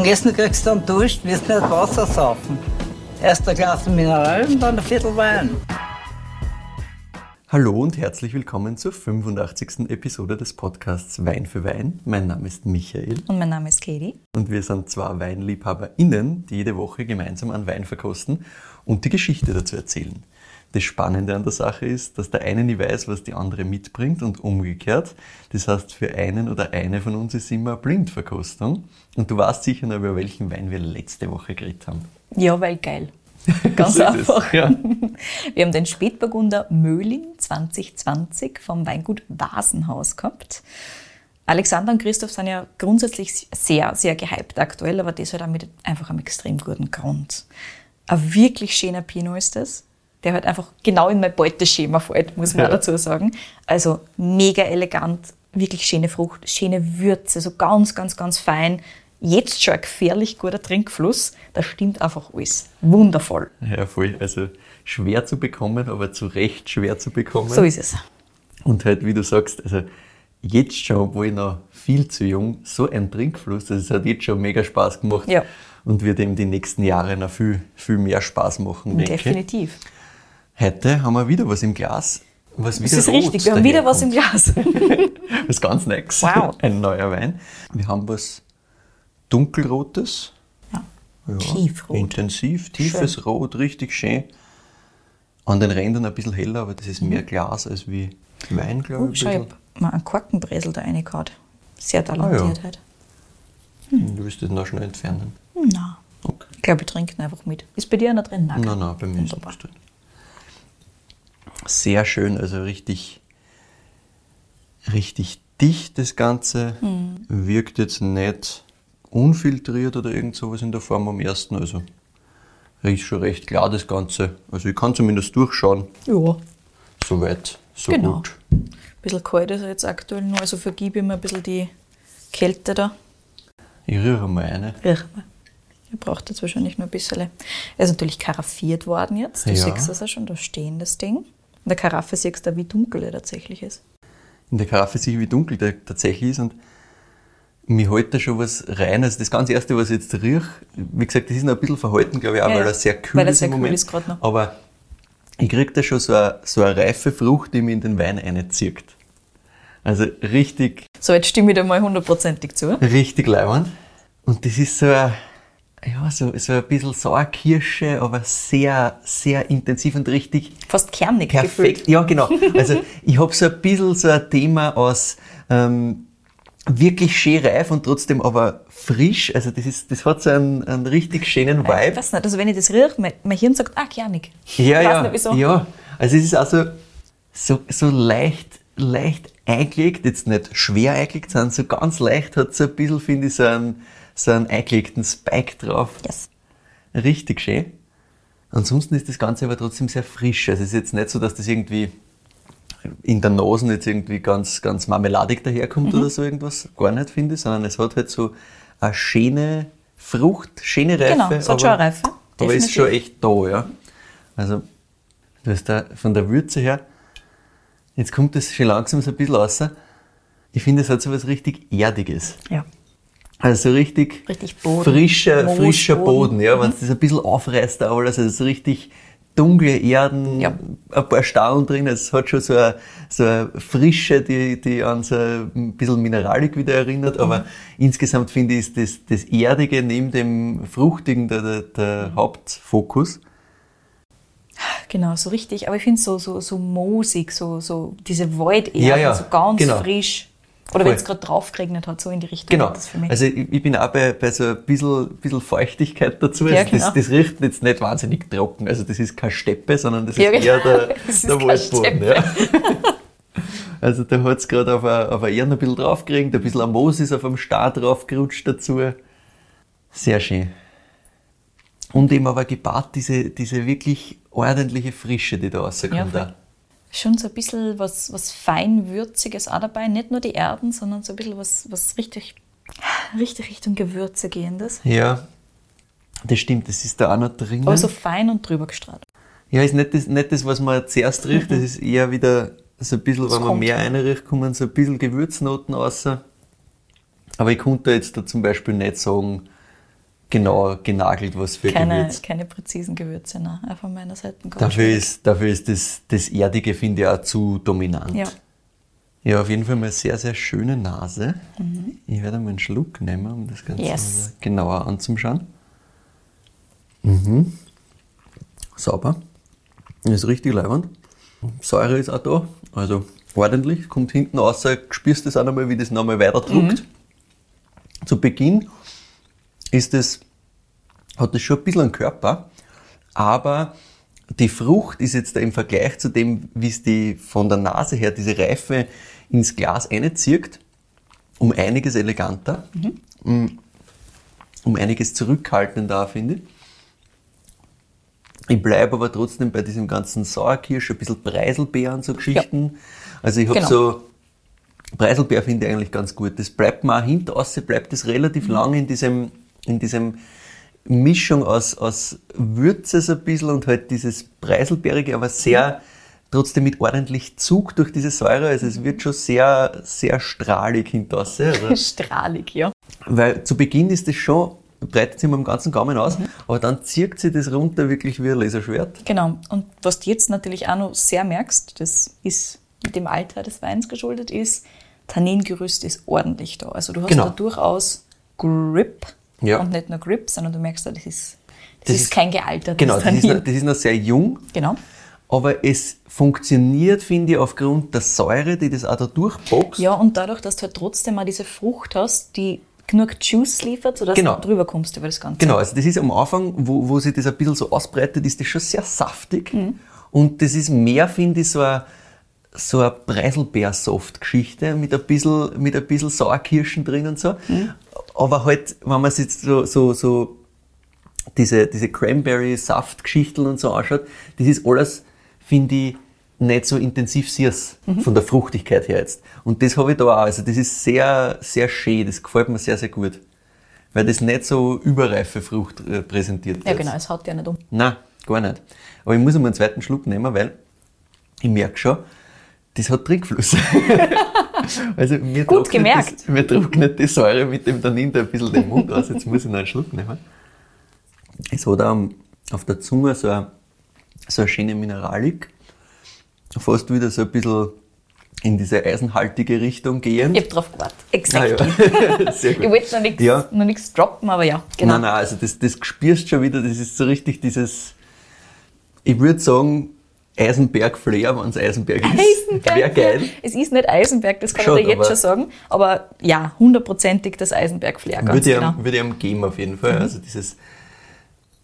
dem Essen kriegst du dann Durst, wirst nicht Wasser saufen. Erst ein Glas Mineral und dann ein Viertel Wein. Hallo und herzlich willkommen zur 85. Episode des Podcasts Wein für Wein. Mein Name ist Michael. Und mein Name ist Katie. Und wir sind zwei WeinliebhaberInnen, die jede Woche gemeinsam einen Wein verkosten und die Geschichte dazu erzählen. Das Spannende an der Sache ist, dass der eine nie weiß, was die andere mitbringt und umgekehrt. Das heißt, für einen oder eine von uns ist immer eine Blindverkostung. Und du weißt sicher noch, über welchen Wein wir letzte Woche geredet haben. Ja, weil geil. Ganz einfach. ja. Wir haben den Spätburgunder Möhling 2020 vom Weingut Vasenhaus gehabt. Alexander und Christoph sind ja grundsätzlich sehr, sehr gehypt aktuell, aber das halt auch mit einfach einem extrem guten Grund. Ein wirklich schöner Pinot ist das, der halt einfach genau in mein Beuteschema fällt, muss man Ja. dazu sagen. Also mega elegant, wirklich schöne Frucht, schöne Würze, so ganz, ganz, ganz fein. Jetzt schon ein gefährlich guter Trinkfluss. Da stimmt einfach alles. Wundervoll. Ja, voll. Also schwer zu bekommen, aber zu Recht schwer zu bekommen. So ist es. Und halt, wie du sagst, also jetzt schon, obwohl ich noch viel zu jung, so ein Trinkfluss, also es hat jetzt schon mega Spaß gemacht Ja. und wird ihm die nächsten Jahre noch viel, viel mehr Spaß machen, denke ich. Heute haben wir wieder was im Glas, was wieder Das ist rot richtig. Wir haben wieder was im. Glas. Was ganz Neues. Wow. Ein neuer Wein. Wir haben was dunkelrotes. Ja. Ja, Tiefrot. Intensiv, tiefes Rot, richtig schön. An den Rändern ein bisschen heller, aber das ist mehr Glas als wie Wein, glaube Oh, ich. schau, ein ich hab mal einen Korkenbresel da reingehauen. Sehr talentiert Ah, ja. halt. bisschen. Du willst das noch schnell entfernen. Na, Okay. ich glaube, ich trinke ihn einfach mit. Ist bei dir einer drin? Nein, nein, bei mir ist nichts drin. Sehr schön, also richtig, richtig dicht das Ganze. Hm. Wirkt jetzt nicht unfiltriert oder irgend sowas in der Form am ersten. Also riecht schon recht klar das Ganze. Also ich kann zumindest durchschauen. Ja, Soweit, so Genau. gut. ein bisschen kalt ist er jetzt aktuell noch, also vergib ich mir ein bisschen die Kälte da. Ich rühre mal eine. Riech mal. Ihr braucht jetzt wahrscheinlich noch ein bisschen. Er ist natürlich karaffiert worden jetzt. Du Ja. siehst das ja schon, da stehen das Ding. In der Karaffe siehst du, wie dunkel er tatsächlich ist. in der Karaffe sehe ich, wie dunkel der tatsächlich ist und mir hält da schon was rein. Also das ganz Erste, was ich jetzt riech, wie gesagt, das ist noch ein bisschen verhalten, glaube ich, auch, Ja, weil er sehr kühl Weil er ist sehr im kühl Moment. ist grad noch. Aber ich kriege da schon so eine, so eine reife Frucht, die mir in den Wein reinzieht. Also richtig, So, jetzt stimme ich dir mal hundertprozentig zu. richtig leibend. Und das ist so ein, ja, so, so ein bisschen Sauerkirsche, aber sehr, sehr intensiv und richtig Fast kernig Perfekt, gefühlt. ja genau. Also ich habe so ein bisschen so ein Thema aus ähm, wirklich schön reif und trotzdem aber frisch. Also das, ist, das hat so einen, einen richtig schönen Ich Vibe. weiß nicht, also wenn ich das rieche, mein, mein Hirn sagt, ah, kernig. Ja, ich ja, weiß nicht wieso. ja. Also es ist also so, so leicht, leicht eingelegt, jetzt nicht schwer eingelegt, sondern so ganz leicht hat so ein bisschen, finde ich, so einen, so einen eingelegten Spike drauf. Yes. Richtig schön. Ansonsten ist das Ganze aber trotzdem sehr frisch. Also es ist jetzt nicht so, dass das irgendwie in der Nase jetzt irgendwie ganz, ganz marmeladig daherkommt Mhm. oder so irgendwas. Gar nicht, finde ich, sondern es hat halt so eine schöne Frucht, schöne Reife. Genau, es hat schon eine Reife, Aber ist definitiv. schon echt da, ja. Also, du hast da von der Würze her, jetzt kommt das schon langsam so ein bisschen raus. Ich finde, es hat so was richtig Erdiges. Ja. Also so richtig, Richtig Boden. frischer, Moosboden. frischer Boden, ja, wenn es das ein bisschen aufreißt, da alles, also so richtig dunkle Erden, Ja. ein paar Stauen drin, also es hat schon so eine, so eine Frische, die, die an so ein bisschen Mineralik wieder erinnert, Mhm. aber insgesamt finde ich, ist das, das Erdige neben dem Fruchtigen der, der, Mhm. der Hauptfokus. Genau, so richtig. Aber ich finde es so, so, so moosig, so, so diese Walderde, Ja, ja, so ganz genau. frisch. Oder wenn es gerade drauf geregnet hat, so in die Richtung. Genau. Das für mich. Also ich, ich bin auch bei, bei so ein bisschen, bisschen Feuchtigkeit dazu. Ja, Also genau. das, das riecht jetzt nicht wahnsinnig trocken. Also das ist keine Steppe, sondern das ist Ja, genau. eher der, der Waldboden. Ja. Also da hat es gerade auf eine, auf eine Erde ein bisschen draufgekriegt, ein bisschen Moos ist auf dem Star draufgerutscht dazu. Sehr schön. Und eben aber gepaart diese, diese wirklich ordentliche Frische, die da rauskommt. voll. Schon so ein bisschen was, was Feinwürziges auch dabei. Nicht nur die Erden, sondern so ein bisschen was, was richtig, richtig Richtung Gewürze gehendes. ja, das stimmt, das ist da auch noch drin. Aber so fein und drüber gestrahlt. Ja, ist nicht das, nicht das, was man zuerst riecht, das ist eher wieder so ein bisschen, Das wenn man mehr reinriecht, kommen so ein bisschen Gewürznoten raus. Aber ich konnte jetzt da zum Beispiel nicht sagen, genau genagelt, was für Keine, Gewürz. keine präzisen Gewürze, nein, auch von meiner Seite. Dafür ist, dafür ist das, das Erdige, finde ich, auch zu dominant. Ja. Ja, auf jeden Fall mal sehr, sehr schöne Nase. Ich werde mal einen Schluck nehmen, um das Ganze Yes. genauer anzuschauen. Mhm. Sauber. Ist richtig leibend. Säure ist auch da, also ordentlich. Kommt hinten raus, spürst das auch nochmal, wie das nochmal weiter druckt. Zu Beginn ist es, hat es schon ein bisschen einen Körper, aber die Frucht ist jetzt da im Vergleich zu dem, wie es die von der Nase her, diese Reife ins Glas einzieht, um einiges eleganter, um, um einiges zurückhaltender, finde ich. Ich bleibe aber trotzdem bei diesem ganzen Sauerkirsch, ein bisschen Preiselbeeren, so Geschichten. Also ich habe Genau. so, Preiselbeer finde ich eigentlich ganz gut. Das bleibt mir auch hinter außen, bleibt das relativ Mhm. lang in diesem, in diesem Mischung aus, aus Würze so ein bisschen und halt dieses Preiselbeerige, aber sehr, trotzdem mit ordentlich Zug durch diese Säure. Also es wird schon sehr, sehr strahlig hinter außen. Also Strahlig, ja. weil zu Beginn ist das schon, breitet sich mal im ganzen Gaumen aus, Mhm. aber dann zieht sich das runter wirklich wie ein Laserschwert. Genau. Und was du jetzt natürlich auch noch sehr merkst, das ist dem Alter des Weins geschuldet, ist, Tanningerüst ist ordentlich da. Also du hast Genau. da durchaus Grip Ja. und nicht nur Grip, sondern du merkst, da, das ist, das Das ist, ist- kein gealtertes Genau, das ist, noch, das ist noch sehr jung, genau. aber es funktioniert, finde ich, aufgrund der Säure, die das auch da durchboxt. Ja, und dadurch, dass du halt trotzdem mal diese Frucht hast, die genug Juice liefert, sodass Genau. du drüber kommst über das Ganze. Genau, also das ist am Anfang, wo, wo sich das ein bisschen so ausbreitet, ist das schon sehr saftig. Mhm. Und das ist mehr, finde ich, so eine, so eine Preiselbeer-Soft-Geschichte mit ein bisschen, mit ein bisschen Sauerkirschen drin und so. Mhm. Aber halt, wenn man sich jetzt so, so, so diese, diese Cranberry-Saft-Geschichten und so anschaut, das ist alles, finde ich, nicht so intensiv süß Mhm. von der Fruchtigkeit her jetzt. Und das habe ich da auch. Also das ist sehr, sehr schön. Das gefällt mir sehr, sehr gut. Weil das nicht so überreife Frucht äh, präsentiert Ja, wird. genau, es haut ja nicht um. Nein, gar nicht. Aber ich muss einmal einen zweiten Schluck nehmen, weil ich merke schon, das hat Trinkfluss. also mir Gut trocknet gemerkt. Das, mir trocknet die Säure mit dem Tannin da ein bisschen den Mund aus. Jetzt muss ich noch einen Schluck nehmen. Es hat auch auf der Zunge so eine, so eine schöne Mineralik. Fast wieder so ein bisschen in diese eisenhaltige Richtung gehen. Ich hab drauf gewartet. Ah, Exakt. ja. Sehr gut. Ich wollte noch nichts Ja. noch droppen, aber ja, genau. Nein, nein, also das, das spürst schon wieder, das ist so richtig dieses, ich würde sagen, Eisenberg-Flair, wenn es Eisenberg ist. Eisenberg. Wäre geil. Es ist nicht Eisenberg, das kann Schon, ich dir jetzt schon sagen. Aber ja, hundertprozentig das Eisenberg-Flair, Würde ich, genau. würde ich ihm geben auf jeden Fall. Also dieses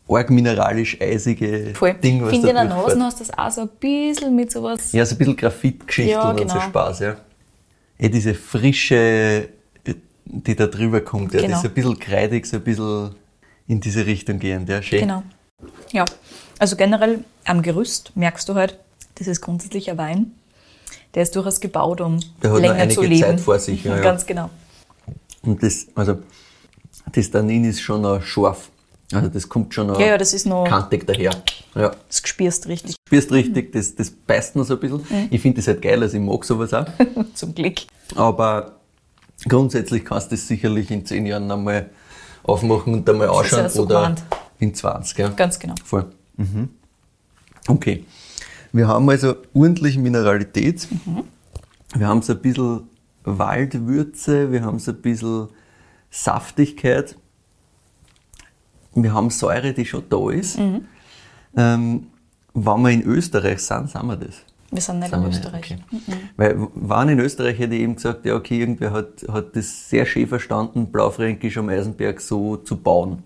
arg mineralisch-eisige. Ding, was Finde in der. Nase hast du das auch so ein bisschen mit sowas. Ja, so ein bisschen Graphitgeschichten Ja, und so genau. Spaß, ja. Eh diese Frische, die da drüber kommt, ja, Genau. das ist ein bisschen kreidig, so ein bisschen in diese Richtung gehend, ja, schön. Genau. Ja, also generell am Gerüst merkst du halt, das ist grundsätzlich ein Wein, der ist durchaus gebaut, um Der hat länger zu einige leben. Zeit vor sich, ja, ja. Ganz genau. Und das, also, das Tannin ist schon noch scharf. Also das kommt schon noch Ja, ja, das ist noch, kantig daher. Ja. das spürst richtig, Spürst richtig, das, das beißt noch so ein bisschen. Mhm. Ich finde das halt geil, also ich mag sowas auch. zum Glück. Aber grundsätzlich kannst du das sicherlich in zehn Jahren einmal aufmachen und einmal ist ausschauen ja so oder gemeint. in 20. Ja. Ganz genau. Voll. Mhm. Okay. Wir haben also ordentlich Mineralität. Mhm. Wir haben so ein bisschen Waldwürze, wir haben so ein bisschen Saftigkeit. Wir haben Säure, die schon da ist. Mhm. Ähm, wenn wir in Österreich sind, sind wir das. Wir sind nicht Sind in wir nicht, Österreich. okay. Weil, waren in Österreich, hätte ich eben gesagt, ja, okay, irgendwer hat, hat das sehr schön verstanden, Blaufränkisch am Eisenberg so zu bauen.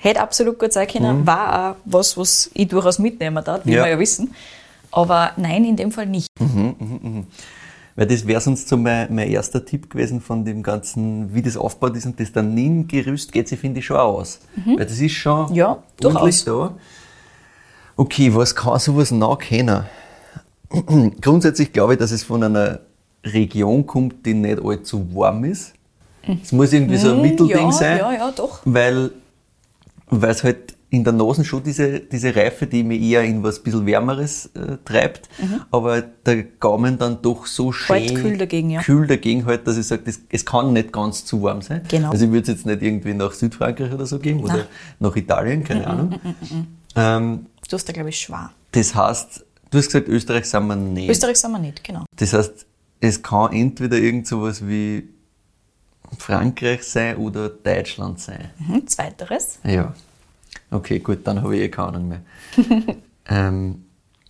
Hätte absolut gut sein können, war auch was, was ich durchaus mitnehmen darf, wie Mhm. Ja. wir ja wissen. Aber nein, in dem Fall nicht. Weil das wäre sonst so mein, mein erster Tipp gewesen von dem ganzen, wie das aufgebaut ist und das Tanningerüst geht sich, finde ich, schon auch aus. Weil das ist schon Mhm. Ja, ordentlich da. Okay, was kann sowas noch kennen? Grundsätzlich glaube ich, dass es von einer Region kommt, die nicht allzu warm ist. Es muss irgendwie so ein Mittelding Mhm. ja, sein. Ja, ja, doch. weil weil es halt in der Nase schon diese, diese Reife, die mich eher in was bisschen Wärmeres äh, treibt, aber der Gaumen dann doch so schön Halt kühl dagegen, ja. kühl dagegen halt, dass ich sage, das, es kann nicht ganz zu warm sein. Genau. Also ich würde es jetzt nicht irgendwie nach Südfrankreich oder so gehen oder nach Italien, keine Ahnung. Ähm, Du hast da, glaube ich, schwer. das heißt, du hast gesagt, Österreich sind wir nicht. Österreich sind wir nicht, genau. Das heißt, es kann entweder irgend sowas wie Frankreich sein oder Deutschland sein. Mhm. Zweiteres. Ja. Okay, gut, dann habe ich eh keine Ahnung mehr. ähm,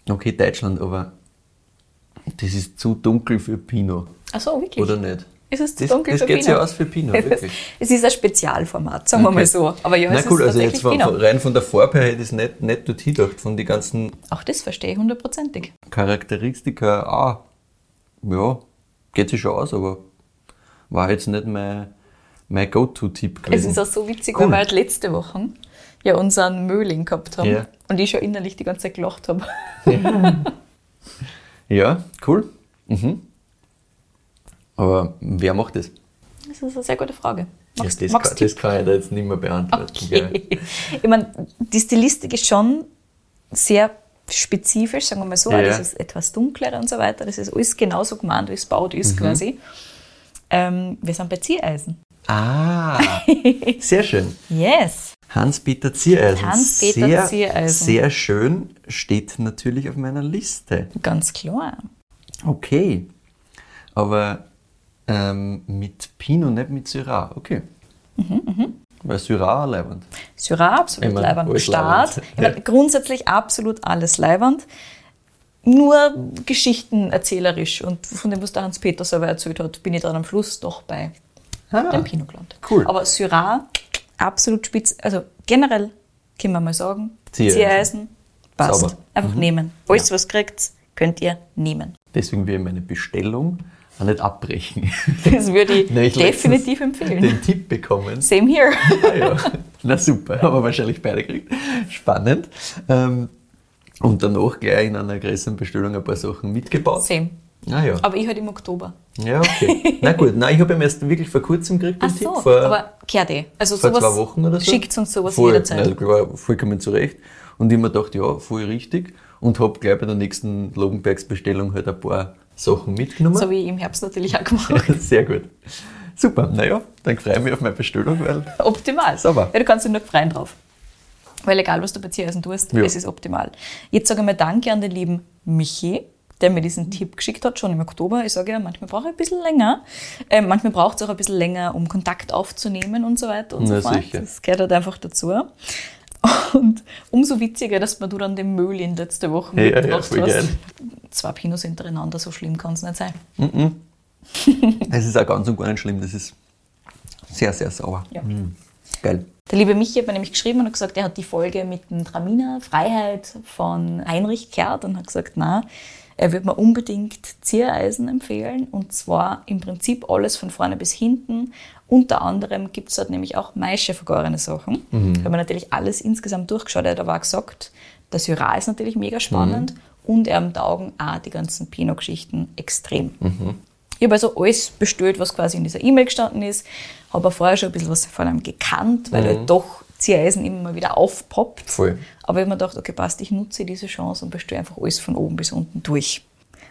okay, Deutschland, aber das ist zu dunkel für Pinot, Ach so, wirklich? oder nicht? Ist es zu Das, dunkel das für geht Pinot? ja aus für Pinot, wirklich. Es ist ein Spezialformat, sagen wir Okay. mal so. Aber ja, Na es cool, ist also jetzt von, rein von der Farbe her hätte ich es nicht, nicht dorthin gedacht, von den ganzen Auch das verstehe ich hundertprozentig. Charakteristika, ah, ja, geht sich schon aus, aber war jetzt nicht mein, mein Go-To-Tipp Es gewesen. ist auch so witzig, Cool. weil wir halt letzte Woche ja unseren Möhling gehabt haben Ja. und ich schon innerlich die ganze Zeit gelacht habe. Ja, cool. Mhm. Aber wer macht das? Das ist eine sehr gute Frage. Magst, ja, das, magst kann, das kann ich da jetzt nicht mehr beantworten. Okay. Ich meine, die Stilistik ist schon sehr spezifisch, sagen wir mal so. Ja. Das ist etwas dunkler und so weiter. Das ist alles genauso gemeint, wie es baut ist Mhm. quasi. Ähm, wir sind bei Ziereisen. Ah, sehr schön. Yes. Hans-Peter Ziereisen. Hans-Peter sehr, Ziereisen. Sehr schön, steht natürlich auf meiner Liste. Ganz klar. Okay. Aber ähm, mit Pinot, nicht mit Syrah. Okay. Mhm, Weil Syrah leibend. Syrah, absolut Ich mein, leibend. Start. Ich mein. Grundsätzlich absolut alles leibend. Nur geschichtenerzählerisch. Und von dem, was der Hans-Peter selber erzählt hat, bin ich dann am Schluss doch bei Ah, dem Pinot gelandet. cool. Aber Syrah, absolut spitz. Also generell können wir mal sagen, Ziereisen. Passt. Sauber. Mhm. Einfach nehmen. Alles, was kriegt, könnt ihr nehmen. Deswegen will ich meine Bestellung auch nicht abbrechen. Das würde ich Nein, ich definitiv empfehlen. Den Tipp bekommen. Same here. Ah, ja. Na super, haben wir wahrscheinlich beide gekriegt. Spannend. Ähm, und danach gleich in einer größeren Bestellung ein paar Sachen mitgebaut. Same. Ah ja. Aber ich halt im Oktober. Ja, okay. Na gut, nein, ich habe ihn erst wirklich vor kurzem gekriegt, den Ach so, Tipp. Vor, aber kehrt eh. Also vor sowas zwei Wochen oder so. Schickt uns sowas voll, jederzeit. Nein, klar, vollkommen zurecht. Und ich mir gedacht, ja, voll richtig. Und habe gleich bei der nächsten Logenbergs-Bestellung halt ein paar Sachen mitgenommen. So wie ich im Herbst natürlich auch gemacht. Sehr gut. Super, naja, dann freue ich mich auf meine Bestellung, weil optimal. Sauber. Ja, du kannst dich nur freuen drauf. Weil egal, was du bei Ziereisen tust, Ja. es ist optimal. Jetzt sage ich mal Danke an den lieben Michi, der mir diesen Tipp geschickt hat, schon im Oktober. Ich sage ja, manchmal brauche ich ein bisschen länger. Ähm, manchmal braucht es auch ein bisschen länger, um Kontakt aufzunehmen und so weiter und Na, so fort. sicher. Das gehört halt einfach dazu. Und umso witziger, dass mir du dann den Möhlin letzte Woche Ja, ja, mitgebracht voll hast. geil. Zwei Pinos hintereinander, so schlimm kann es nicht sein. es ist auch ganz und gar nicht schlimm. Das ist sehr, sehr sauer. Ja. Mm, Geil. Der liebe Michi hat mir nämlich geschrieben und hat gesagt, er hat die Folge mit dem Traminer Freiheit von Heinrich gehört und hat gesagt, na, er würde mir unbedingt Ziereisen empfehlen und zwar im Prinzip alles von vorne bis hinten. Unter anderem gibt es dort nämlich auch Maische vergorene Sachen. Mhm. Da haben wir natürlich alles insgesamt durchgeschaut. Er hat aber auch gesagt, der Syrah ist natürlich mega spannend und er taugen auch die ganzen Pinot-Geschichten extrem. Ich habe also alles bestellt, was quasi in dieser E-Mail gestanden ist. Habe auch vorher schon ein bisschen was von einem gekannt, weil halt doch Ziereisen immer mal wieder aufpoppt. Mhm. Voll. Aber ich habe mir gedacht, okay, passt, ich nutze diese Chance und bestelle einfach alles von oben bis unten durch.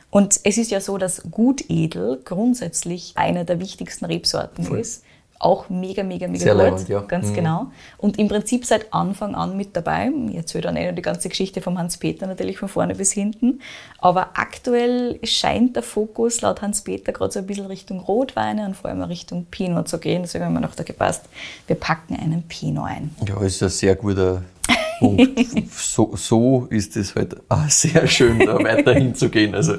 Und es ist ja so, dass Gutedel grundsätzlich eine der wichtigsten Rebsorten ist. Auch mega, mega, mega Sehr gut. leibend, ja. Ganz Mhm. genau. Und im Prinzip seit Anfang an mit dabei. Jetzt hört dann eh die ganze Geschichte vom Hans-Peter natürlich von vorne bis hinten. Aber aktuell scheint der Fokus laut Hans-Peter gerade so ein bisschen Richtung Rotweine und vor allem Richtung Pinot zu gehen. Deswegen haben wir noch da gepasst, wir packen einen Pinot ein. Ja, ist ein sehr guter Punkt. so, so ist es halt auch sehr schön, da weiterhin zu gehen. Also,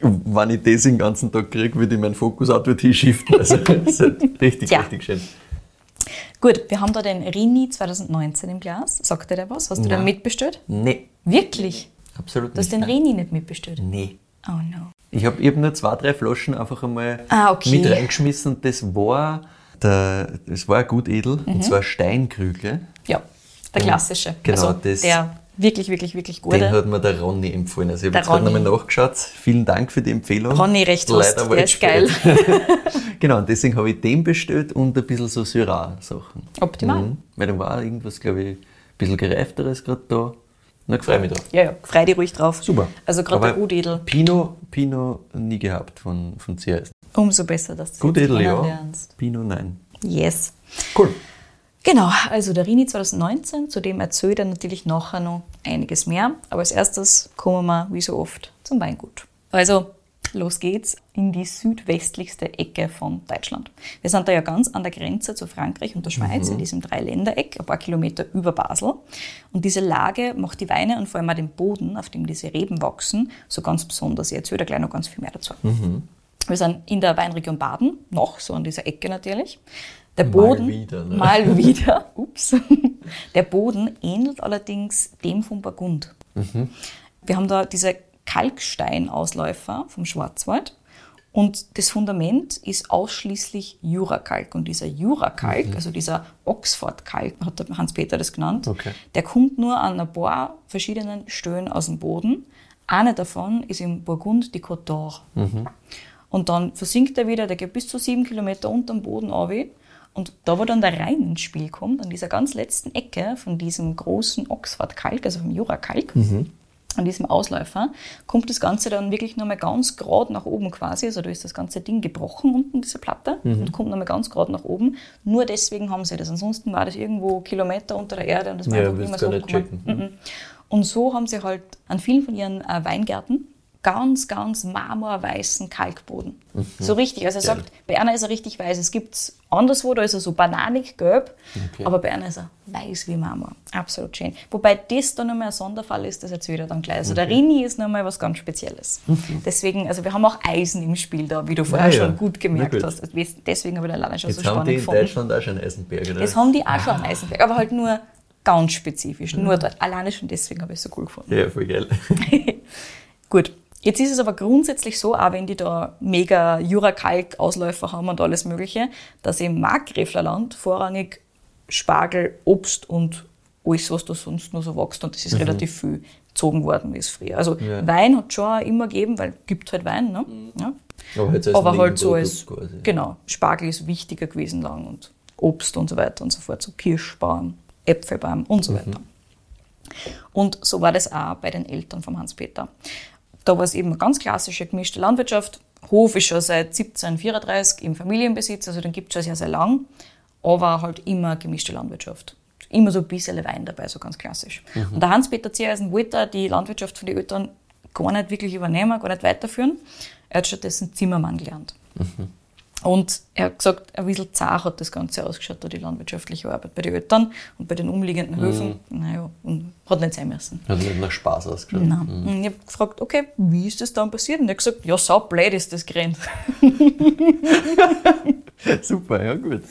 wenn ich das den ganzen Tag kriege, würde ich meinen Fokus auch dorthin shiften. Also, das ist halt richtig, Tja. richtig schön. Gut, wir haben da den Rini 2019 im Glas. Sagt dir der was? Hast du den mitbestellt? Nee, Wirklich? absolut Du hast nicht. den. Rini nicht mitbestellt? Nee. Oh no. Ich habe hab nur zwei, drei Flaschen einfach einmal Ah, okay. mit reingeschmissen und das war, der, das war gut edel, Mhm. und zwar Steinkrügle. Ja, der klassische. Genau, also das- der wirklich, wirklich, wirklich Den gute. hat mir der Ronny empfohlen. Also ich habe jetzt gerade nochmal nachgeschaut. Vielen Dank für die Empfehlung. Ronny, recht hast. Leider war Der ist geil. genau, und deswegen habe ich den bestellt und ein bisschen so Syrah-Sachen. Optimal. Mhm. Weil da war irgendwas, glaube ich, bisschen gereifteres gerade da. Na, freue mich drauf. Ja, ja, freu dich ruhig drauf. Super. Also gerade der Gutedel, Pinot, Pinot nie gehabt von, von CS. umso besser, dass du das Gutedel, ja. kennenlernst. Pinot, nein. Yes. Cool. Genau, also der Rini 2019, zu dem erzählt er natürlich nachher noch einiges mehr. Aber als erstes kommen wir, wie so oft, zum Weingut. Also, los geht's in die südwestlichste Ecke von Deutschland. Wir sind da ja ganz an der Grenze zu Frankreich und der Schweiz, in diesem Dreiländereck, ein paar Kilometer über Basel. Und diese Lage macht die Weine und vor allem auch den Boden, auf dem diese Reben wachsen, so ganz besonders. Ich erzähle da gleich noch ganz viel mehr dazu. Wir sind in der Weinregion Baden, noch so an dieser Ecke natürlich. Der Mal Boden, wieder, ne? mal wieder, ups. Der Boden ähnelt allerdings dem von Burgund. Wir haben da diese Kalksteinausläufer vom Schwarzwald und das Fundament ist ausschließlich Jurakalk. Und dieser Jurakalk, also dieser Oxford-Kalk, hat Hans-Peter das genannt, Okay. der kommt nur an ein paar verschiedenen Stellen aus dem Boden. Eine davon ist im Burgund die Côte d'Or. Und dann versinkt er wieder, der geht bis zu sieben Kilometer unter dem Boden runter. Und da, wo dann der Rhein ins Spiel kommt, an dieser ganz letzten Ecke von diesem großen Oxford-Kalk, also vom Jura-Kalk, an diesem Ausläufer, kommt das Ganze dann wirklich nochmal ganz gerade nach oben quasi. Also da ist das ganze Ding gebrochen unten, diese Platte, und kommt nochmal ganz gerade nach oben. Nur deswegen haben sie das. Ansonsten war das irgendwo Kilometer unter der Erde und das war Ja, einfach gar so. Mhm. Und so haben sie halt an vielen von ihren äh, Weingärten ganz, ganz marmorweißen Kalkboden. So richtig. Also er Geil. sagt, bei einer ist er richtig weiß. Es gibt anderswo, da ist er so bananig gelb, Okay. aber bei einer ist er weiß wie Marmor. Absolut schön. Wobei das dann nochmal ein Sonderfall ist, das erzählt er dann gleich. Also der Rini ist nochmal was ganz Spezielles. Deswegen, also wir haben auch Eisen im Spiel da, wie du vorher Ah, ja. schon gut gemerkt gut. hast. Also Deswegen habe ich den alleine schon Jetzt so haben spannend die in gefunden. Deutschland auch schon Eisenberg, oder? Das haben die auch schon am Eisenberg, aber halt nur ganz spezifisch. Nur dort. Alleine schon deswegen habe ich es so cool gefunden. ja, voll geil. Gut. Jetzt ist es aber grundsätzlich so, auch wenn die da mega Jurakalk-Ausläufer haben und alles Mögliche, dass im Markgräflerland vorrangig Spargel, Obst und alles, was da sonst nur so wächst, und das ist relativ viel gezogen worden, wie es früher. Also Ja. Wein hat schon auch immer gegeben, weil es gibt halt Wein, ne? Ja. Aber, als Aber halt so als, quasi. genau, Spargel ist wichtiger gewesen lang und Obst und so weiter und so fort, so Kirschbaum, Äpfelbaum und so weiter. Und so war das auch bei den Eltern von Hans-Peter. Da war es eben eine ganz klassische gemischte Landwirtschaft. Hof ist schon seit 1734 im Familienbesitz, also den gibt es schon sehr, sehr lang, aber halt immer gemischte Landwirtschaft. Immer so ein bisschen Wein dabei, so ganz klassisch. Und der Hans-Peter Ziereisen wollte die Landwirtschaft von den Eltern gar nicht wirklich übernehmen, gar nicht weiterführen. Er hat stattdessen Zimmermann gelernt. Und er hat gesagt, ein bisschen zart hat das Ganze ausgeschaut, da die landwirtschaftliche Arbeit bei den Eltern und bei den umliegenden Höfen. Naja, und hat nicht sein müssen. Hat nicht nach Spaß ausgeschaut. Nein. Und ich habe gefragt, okay, wie ist das dann passiert? Und er hat gesagt, ja, sau blöd ist das gerannt. Super, ja gut.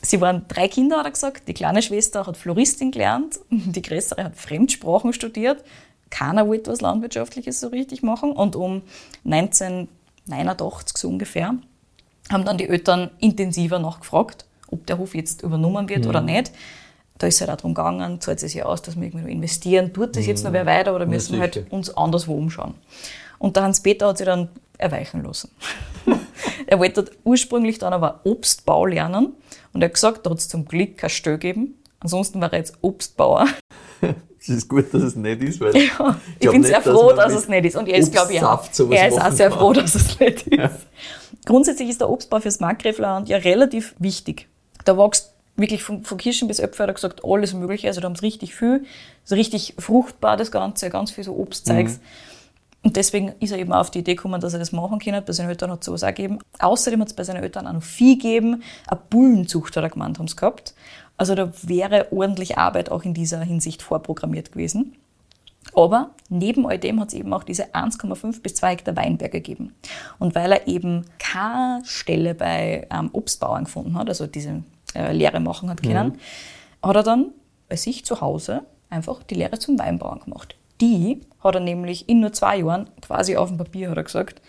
Sie waren drei Kinder, hat er gesagt. Die kleine Schwester hat Floristin gelernt, die größere hat Fremdsprachen studiert. Keiner wollte was Landwirtschaftliches so richtig machen. Und um 1989 so ungefähr haben dann die Eltern intensiver nachgefragt, ob der Hof jetzt übernommen wird oder nicht. Da ist es halt auch darum gegangen, zahlt es sich aus, dass wir irgendwie noch investieren, tut das jetzt noch wer weiter oder müssen wir halt uns anderswo umschauen. Und der Hans-Peter hat sich dann erweichen lassen. er wollte ursprünglich dann aber Obstbau lernen und er hat gesagt, da hat es zum Glück kein Stell gegeben. Ansonsten war er jetzt Obstbauer. Es ist gut, dass es nicht ist, weil Ja, ich glaub bin nicht, sehr dass froh, dass mit es nicht ist. Und er ist, glaube ich, auch. Er ist auch sehr froh, dass es nicht ist. Grundsätzlich ist der Obstbau fürs Markgräflerland ja relativ wichtig. Da wächst wirklich von, von Kirschen bis Äpfel, hat er gesagt, alles Mögliche. Also da haben sie richtig viel. So richtig fruchtbar das Ganze, ganz viel so Obstzeugs. Und deswegen ist er eben auf die Idee gekommen, dass er das machen kann. Bei seinen Eltern hat es sowas auch gegeben. Außerdem hat es bei seinen Eltern auch noch Vieh gegeben. Eine Bullenzucht hat er gemeint, haben sie gehabt. Also da wäre ordentlich Arbeit auch in dieser Hinsicht vorprogrammiert gewesen. Aber neben all dem hat es eben auch diese 1,5 bis 2 Hektar Weinberge gegeben. Und weil er eben keine Stelle bei ähm, Obstbauern gefunden hat, also diese äh, Lehre machen hat können, hat er dann bei sich zu Hause einfach die Lehre zum Weinbauern gemacht. Die hat er nämlich in nur zwei Jahren, quasi auf dem Papier hat er gesagt,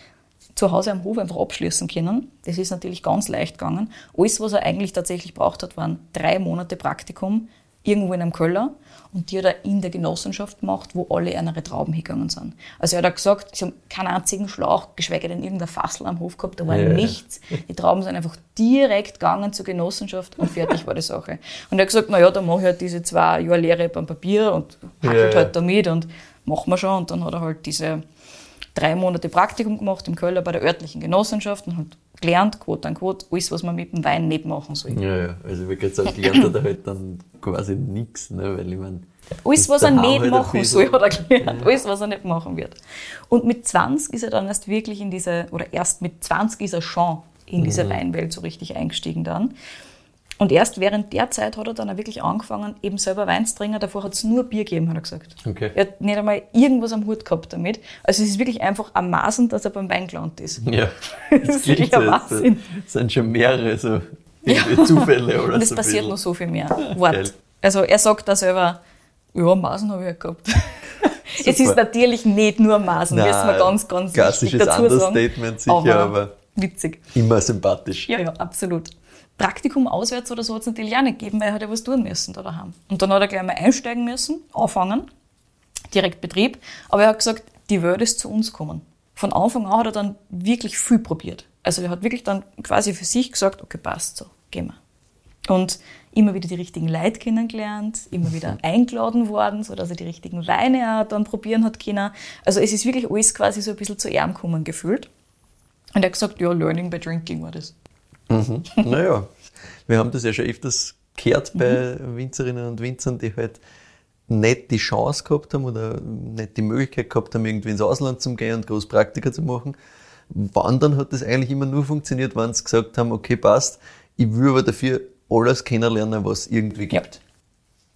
zu Hause am Hof einfach abschließen können. Das ist natürlich ganz leicht gegangen. Alles, was er eigentlich tatsächlich braucht hat, waren drei Monate Praktikum irgendwo in einem Keller und die hat er in der Genossenschaft gemacht, wo alle ihre Trauben hingegangen sind. Also er hat gesagt, sie haben keinen einzigen Schlauch, geschweige denn irgendein Fassel am Hof gehabt, da war Ja. nichts. Die Trauben sind einfach direkt gegangen zur Genossenschaft und fertig war die Sache. Und er hat gesagt, naja, dann mache ich halt diese zwei Jahre Lehre beim Papier und hackelt Ja. halt damit und machen wir schon. Und dann hat er halt diese drei Monate Praktikum gemacht im Keller bei der örtlichen Genossenschaft und hat gelernt, quote an quote, alles, was man mit dem Wein nicht machen soll. Ja, ja. Also ich würde gerade sagen, lernt er da halt dann quasi nichts, ne? weil ich meine. Alles, was er nicht halt machen soll, hat er gelernt. Alles, was er nicht machen wird. Und mit 20 ist er dann erst wirklich in diese, oder erst mit 20 ist er schon in diese Mhm. Weinwelt so richtig eingestiegen dann. Und erst während der Zeit hat er dann auch wirklich angefangen, eben selber Wein zu trinken. Davor hat es nur Bier gegeben, hat er gesagt. Okay. Er hat nicht einmal irgendwas am Hut gehabt damit. Also es ist wirklich einfach ermaßend, dass er beim Wein gelandet ist. Ja. Das ist wirklich ein als, Wahnsinn. Es sind schon mehrere so irgendwie Zufälle oder Und es so. passiert noch so viel mehr. Geil. Wort. Also er sagt da selber, ja, Masen habe ich halt gehabt. es ist natürlich nicht nur Masen, müssen wir ganz, ganz wichtig klassisches dazu sagen. Understatement sicher, aber witzig. immer sympathisch. Ja, ja, absolut. Praktikum auswärts oder so hat es natürlich auch nicht gegeben, weil er hat ja was tun müssen da daheim. Und dann hat er gleich mal einsteigen müssen, anfangen, direkt Betrieb. Aber er hat gesagt, die Welt ist zu uns gekommen. Von Anfang an hat er dann wirklich viel probiert. Also er hat wirklich dann quasi für sich gesagt, okay, passt so, gehen wir. Und immer wieder die richtigen Leute kennengelernt, immer wieder eingeladen worden, sodass er die richtigen Weine auch dann probieren hat können. Also es ist wirklich alles quasi so ein bisschen zu gekommen gefühlt. Und er hat gesagt, ja, Learning by Drinking war das. Naja, wir haben das ja schon öfters gehört bei Mhm. Winzerinnen und Winzern, die halt nicht die Chance gehabt haben oder nicht die Möglichkeit gehabt haben, irgendwie ins Ausland zu gehen und groß Praktika zu machen. Wandern hat das eigentlich immer nur funktioniert, wenn sie gesagt haben, okay, passt, ich will aber dafür alles kennenlernen, was es irgendwie gibt.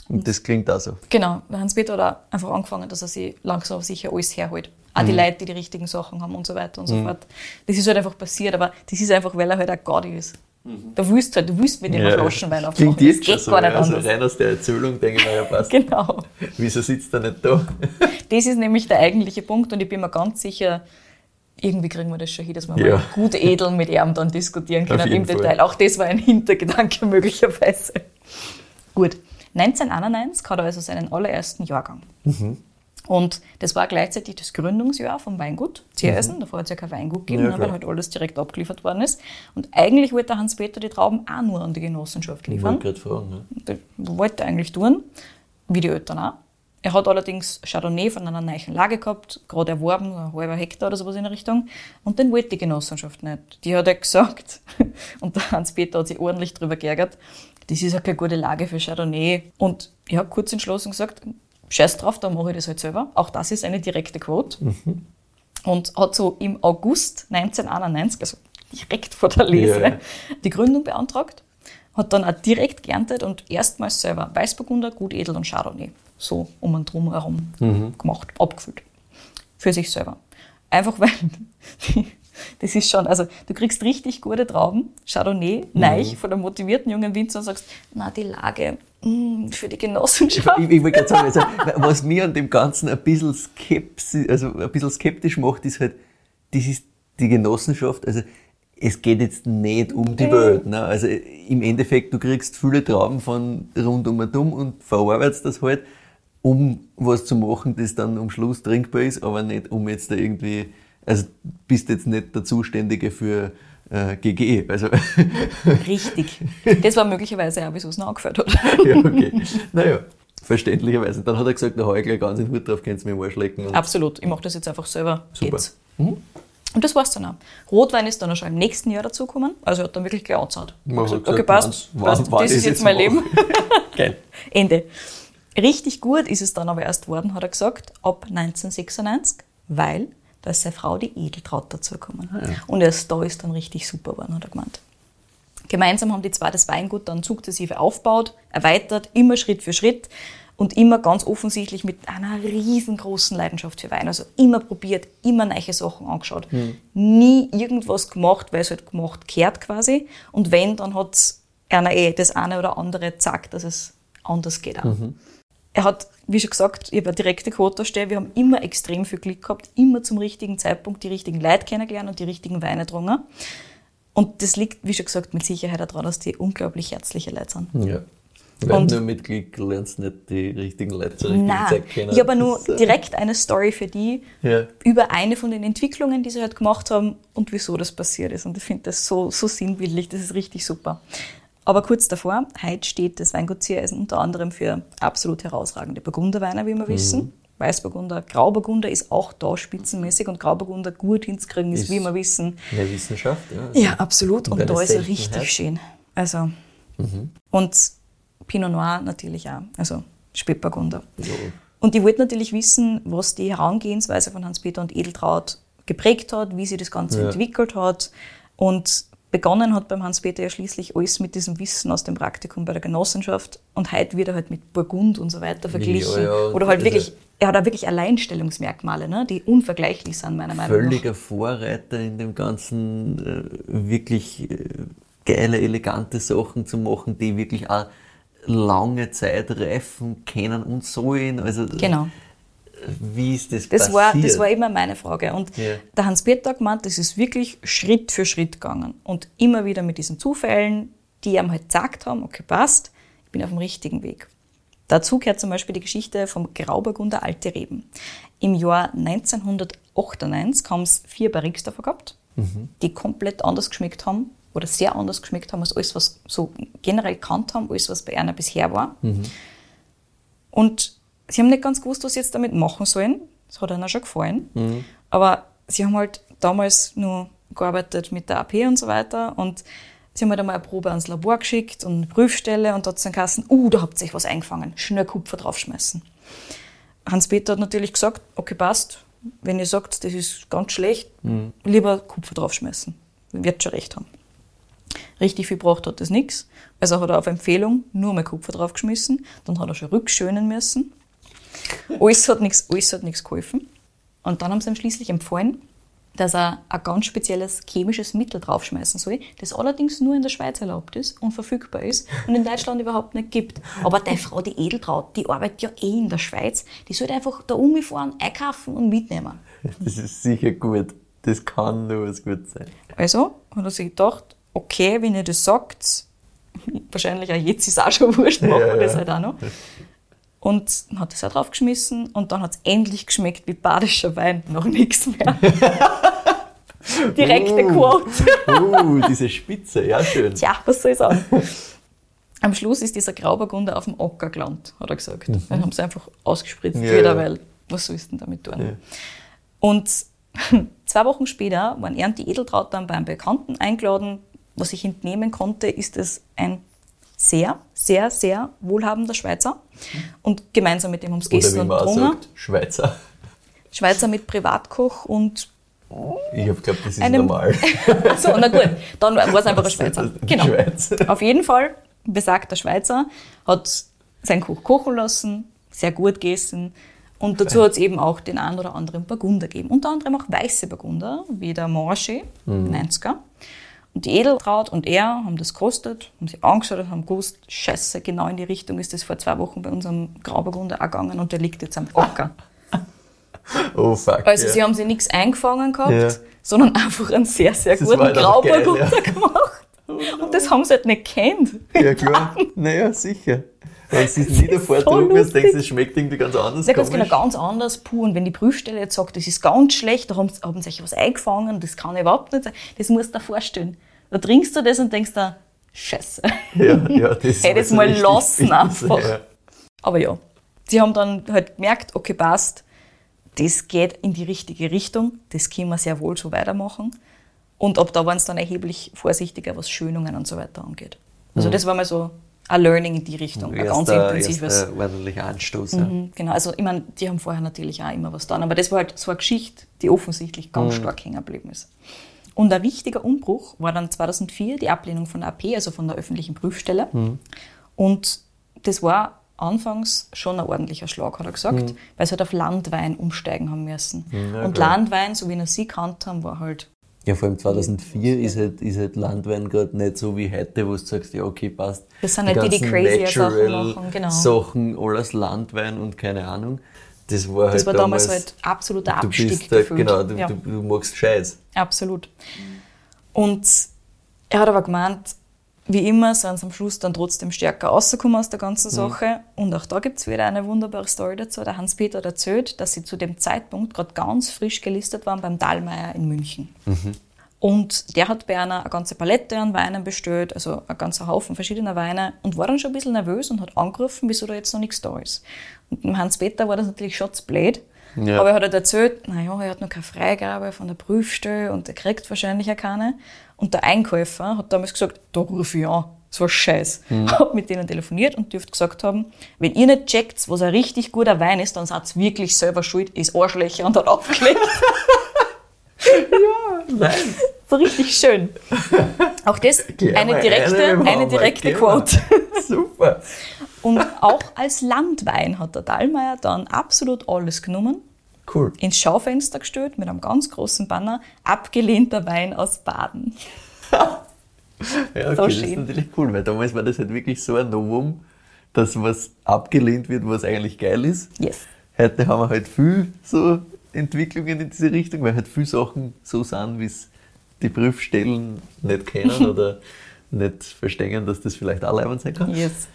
Und das klingt auch so. Genau, Hans-Peter hat auch einfach angefangen, dass er sich langsam sicher alles herholt. Auch Mhm. die Leute, die die richtigen Sachen haben und so weiter und so fort. Das ist halt einfach passiert, aber das ist einfach, weil er halt auch Gaudi ist. Du willst halt, du willst mit ihm eine Flaschenwein aufmachen. Mhm. Klingt jetzt schon so. gar ja. nicht Also anders. rein aus der Erzählung denke ich mir, ja passt. Genau. Wieso sitzt er nicht da? Das ist nämlich der eigentliche Punkt und ich bin mir ganz sicher, irgendwie kriegen wir das schon hin, dass wir Ja. mal gut edel mit ihm dann diskutieren können im Fall. Detail. Auch das war ein Hintergedanke möglicherweise. Gut, 1991 hat er also seinen allerersten Jahrgang. Mhm. Und das war gleichzeitig das Gründungsjahr vom Weingut Ziersen. Davor hat es ja kein Weingut gegeben, Mhm. Ja, ne, weil halt alles direkt abgeliefert worden ist. Und eigentlich wollte der Hans-Peter die Trauben auch nur an die Genossenschaft Ich liefern. wollte gerade fragen. Das wollte er eigentlich tun, wie die Eltern auch. Er hat allerdings Chardonnay von einer neuen Lage gehabt, gerade erworben, ein halber Hektar oder sowas in der Richtung. Und den wollte die Genossenschaft nicht. Die hat er gesagt, und der Hans-Peter hat sich ordentlich drüber geärgert, das ist ja keine gute Lage für Chardonnay. Und ich habe kurz entschlossen gesagt, scheiß drauf, dann mache ich das halt selber. Auch das ist eine direkte Quote. Und hat so im August 1991, also direkt vor der Lese, ja. die Gründung beantragt, hat dann auch direkt geerntet und erstmals selber Weißburgunder, Gut Edel und Chardonnay so um und drum herum gemacht, abgefüllt. Für sich selber. Einfach weil, das ist schon, also du kriegst richtig gute Trauben, Chardonnay, neich, von einem motivierten jungen Winzer und sagst, na, die Lage mm, für die Genossenschaft. Ich, ich wollte gerade sagen, also, was mir an dem Ganzen ein bisschen, skeptisch, also ein bisschen skeptisch macht, ist halt, das ist die Genossenschaft, also es geht jetzt nicht um die Welt. Ne? Also im Endeffekt, du kriegst viele Trauben von rund um und um und verarbeitest das halt, um was zu machen, das dann am Schluss trinkbar ist, aber nicht um jetzt da irgendwie, also bist jetzt nicht der Zuständige für äh, GG. Also Richtig. Das war möglicherweise auch, wieso es noch angefällt hat. ja, okay. Naja, verständlicherweise. Dann hat er gesagt, da hau ich gleich ganz in den Hut drauf, kannst du mir mal schlecken. Und Absolut. Ich mache das jetzt einfach selber. Super. Geht's. Und das war's dann auch. Rotwein ist dann auch schon im nächsten Jahr dazugekommen. Also er hat dann wirklich gleich angezahlt. Also, hat okay, gesagt, passt. wann- passt. wann das ist jetzt mein. Leben. Geil. Ende. Richtig gut ist es dann aber erst worden, hat er gesagt, ab 1996, weil da ist seine Frau, die Edeltraut, dazugekommen. Und erst da ist dann richtig super geworden, hat er gemeint. Gemeinsam haben die zwei das Weingut dann sukzessive aufgebaut, erweitert, immer Schritt für Schritt und immer ganz offensichtlich mit einer riesengroßen Leidenschaft für Wein. Also immer probiert, immer neue Sachen angeschaut. Nie irgendwas gemacht, weil es halt gemacht kehrt quasi. Und wenn, dann hat es einer eh das eine oder andere gesagt, dass es anders geht auch. Er hat, wie schon gesagt, ich habe eine direkte Quote stehen. Wir haben immer extrem viel Glück gehabt, immer zum richtigen Zeitpunkt die richtigen Leute kennengelernt und die richtigen Weine getrunken. Und das liegt, wie schon gesagt, mit Sicherheit daran, dass die unglaublich herzliche Leute sind. Ja. Weil Und- nur mit Glück lernst du nicht die richtigen Leute zur richtigen Nein, Zeit kennen. ich habe nur äh, direkt eine Story für die Ja. über eine von den Entwicklungen, die sie halt gemacht haben und wieso das passiert ist. Und ich finde das so, so sinnbildlich, das ist richtig super. Aber kurz davor, heute steht das Weingut Ziereisen unter anderem für absolut herausragende Burgunderweine, wie wir wissen. Weißburgunder, Grauburgunder ist auch da spitzenmäßig und Grauburgunder gut hinzukriegen ist, Ist- wie wir wissen, Eine Wissenschaft, ja. ja, absolut. Und da ist er richtig schön. Also, und Pinot Noir natürlich auch. Also Spätburgunder. So. Und ich wollte natürlich wissen, was die Herangehensweise von Hans-Peter und Edeltraut geprägt hat, wie sie das Ganze Ja. entwickelt hat. Und begonnen hat beim Hans-Peter ja schließlich alles mit diesem Wissen aus dem Praktikum bei der Genossenschaft. Und heute wird er halt mit Burgund und so weiter verglichen. ja, Oder halt also- wirklich, er hat auch wirklich Alleinstellungsmerkmale, ne, die unvergleichlich sind, meiner Meinung nach. Völliger Vorreiter in dem ganzen äh, wirklich äh, geile, elegante Sachen zu machen, die wirklich auch lange Zeit reifen können und sollen. Also Genau. Wie ist das, Das war, passiert? das war immer meine Frage. Und Ja. der Hans-Peter hat gemeint, das ist wirklich Schritt für Schritt gegangen. Und immer wieder mit diesen Zufällen, die ihm halt gesagt haben, okay, passt, ich bin auf dem richtigen Weg. Dazu gehört zum Beispiel die Geschichte vom Grauburgunder Alte Reben. Im Jahr 1998 haben es vier Barriques davon gehabt, die komplett anders geschmeckt haben oder sehr anders geschmeckt haben als alles, was so generell kannt haben, alles, was bei einer bisher war. Und sie haben nicht ganz gewusst, was sie jetzt damit machen sollen. Das hat ihnen auch schon gefallen. Aber sie haben halt damals nur gearbeitet mit der AP und so weiter. Und sie haben halt einmal eine Probe ans Labor geschickt und eine Prüfstelle und dort sind Kassen, uh, da habt ihr euch was eingefangen. Schnell Kupfer draufschmeißen. Hans-Peter hat natürlich gesagt, okay, passt. Wenn ihr sagt, das ist ganz schlecht, lieber Kupfer draufschmeißen. Wird schon recht haben. Richtig viel gebracht hat das nichts. Also hat er auf Empfehlung nur mal Kupfer draufgeschmissen. Dann hat er schon rückschönen müssen. Alles hat nichts, alles hat nichts geholfen. Und dann haben sie ihm schließlich empfohlen, dass er ein ganz spezielles chemisches Mittel draufschmeißen soll, das allerdings nur in der Schweiz erlaubt ist und verfügbar ist und in Deutschland überhaupt nicht gibt. Aber die Frau, die Edeltraut, die arbeitet ja eh in der Schweiz, die sollte einfach da umfahren, einkaufen und mitnehmen. Das ist sicher gut. Das kann nur was Gutes sein. Also hat er sich gedacht, okay, wenn ihr das sagt, wahrscheinlich auch jetzt ist es auch schon wurscht, machen wir Ja, das ja. halt auch noch. Und hat das auch draufgeschmissen und dann hat es endlich geschmeckt wie badischer Wein, noch nichts mehr. Direkte Uh. Quote. Uh, diese Spitze, ja schön. Tja, was soll ich sagen? Am Schluss ist dieser Grauburgunder auf dem Acker gelandet, hat er gesagt. Dann haben sie einfach ausgespritzt Ja, wieder, ja. weil was sollst du denn damit tun? Ja. Und zwei Wochen später waren er und die Edeltraut dann beim Bekannten eingeladen. Was ich entnehmen konnte, ist es ein sehr, sehr, sehr wohlhabender Schweizer. Und gemeinsam mit dem haben sie gegessen und getrunken. Schweizer. Schweizer mit Privatkoch und Ich habe geglaubt, das ist Einem- normal. so, na gut, dann war es einfach ein Schweizer. Genau. Schweiz. Auf jeden Fall, besagter Schweizer hat seinen Koch kochen lassen, sehr gut gegessen. Und dazu hat es eben auch den einen oder anderen Burgunder gegeben. Unter anderem auch weiße Burgunder, wie der Morche, 90er. Und die Edeltraut und er haben das gekostet, haben sich angeschaut und haben gewusst, scheiße, genau in die Richtung ist das vor zwei Wochen bei unserem Grauburgunder auch gegangen und der liegt jetzt am Acker. Oh fuck. Also ja. sie haben sich nichts eingefangen gehabt, Ja. sondern einfach einen sehr, sehr Das guten einfach geil, Grauburgunder ja. gemacht. Und das haben sie halt nicht kennt. Ja, klar. Naja, sicher. Wenn du es nie davor so hast, denkst du, es schmeckt irgendwie ganz anders. Ja, ganz genau, ganz anders, puh. Und wenn die Prüfstelle jetzt sagt, das ist ganz schlecht, da haben, sie- haben sie sich was eingefangen, das kann überhaupt nicht sein, das musst du dir vorstellen. Da trinkst du das und denkst dir, scheiße. Ja, ja, das Hätte war es mal lassen einfach. Ja. Aber ja, sie haben dann halt gemerkt, okay, passt, das geht in die richtige Richtung, das können wir sehr wohl so weitermachen. Und ab da waren sie dann erheblich vorsichtiger, was Schönungen und so weiter angeht. Also das war mal so ein Learning in die Richtung, ein ganz intensives. erster ordentlicher Anstoß. Ja. Mhm, Genau, also ich meine, die haben vorher natürlich auch immer was getan, aber das war halt so eine Geschichte, die offensichtlich ganz stark hängen geblieben ist. Und ein wichtiger Umbruch war dann 2004 die Ablehnung von der AP, also von der öffentlichen Prüfstelle. Und das war anfangs schon ein ordentlicher Schlag, hat er gesagt, weil sie halt auf Landwein umsteigen haben müssen. ja, Und klar. Landwein, so wie wir sie kannt haben, war halt Ja, vor allem 2004 ist halt, ist halt Landwein gerade nicht so wie heute, wo du sagst, ja, okay, passt. Das sind halt die, die crazier Sachen machen, genau. Sachen, alles Landwein und keine Ahnung. Das war halt das war damals, damals halt absoluter du Abstieg bist halt, gefühlt. genau, du, Ja. du, du magst Scheiß. Absolut. Und er hat aber gemeint, wie immer sind sie am Schluss dann trotzdem stärker rausgekommen aus der ganzen Sache. Und auch da gibt es wieder eine wunderbare Story dazu. Der Hans-Peter hat erzählt, dass sie zu dem Zeitpunkt gerade ganz frisch gelistet waren beim Dahlmeier in München. Und der hat bei einer eine ganze Palette an Weinen bestellt, also ein ganzer Haufen verschiedener Weine und war dann schon ein bisschen nervös und hat angerufen, wieso da jetzt noch nichts da ist. Und dem Hans-Peter war das natürlich schon zu blöd. Ja. Aber er hat halt erzählt, naja, er hat noch keine Freigabe von der Prüfstelle und er kriegt wahrscheinlich auch keine. Und der Einkäufer hat damals gesagt, da rufe ich an. So ein Scheiß. Hab mit denen telefoniert und dürft gesagt haben, wenn ihr nicht checkt, was ein richtig guter Wein ist, dann seid ihr wirklich selber schuld, ist Arschlöcher und hat aufgelegt. Nein. So richtig schön. Auch das eine direkte, eine direkte. Quote. Super. Und auch als Landwein hat der Dallmayr dann absolut alles genommen, Cool. ins Schaufenster gestellt mit einem ganz großen Banner, abgelehnter Wein aus Baden. Ja, okay, So das ist natürlich cool, weil damals war das halt wirklich so ein Novum, dass was abgelehnt wird, was eigentlich geil ist. Yes. Heute haben wir halt viel so Entwicklungen in diese Richtung, weil halt viele Sachen so sind, wie es die Prüfstellen nicht kennen oder nicht verstehen, dass das vielleicht auch leibend sein kann. Yes.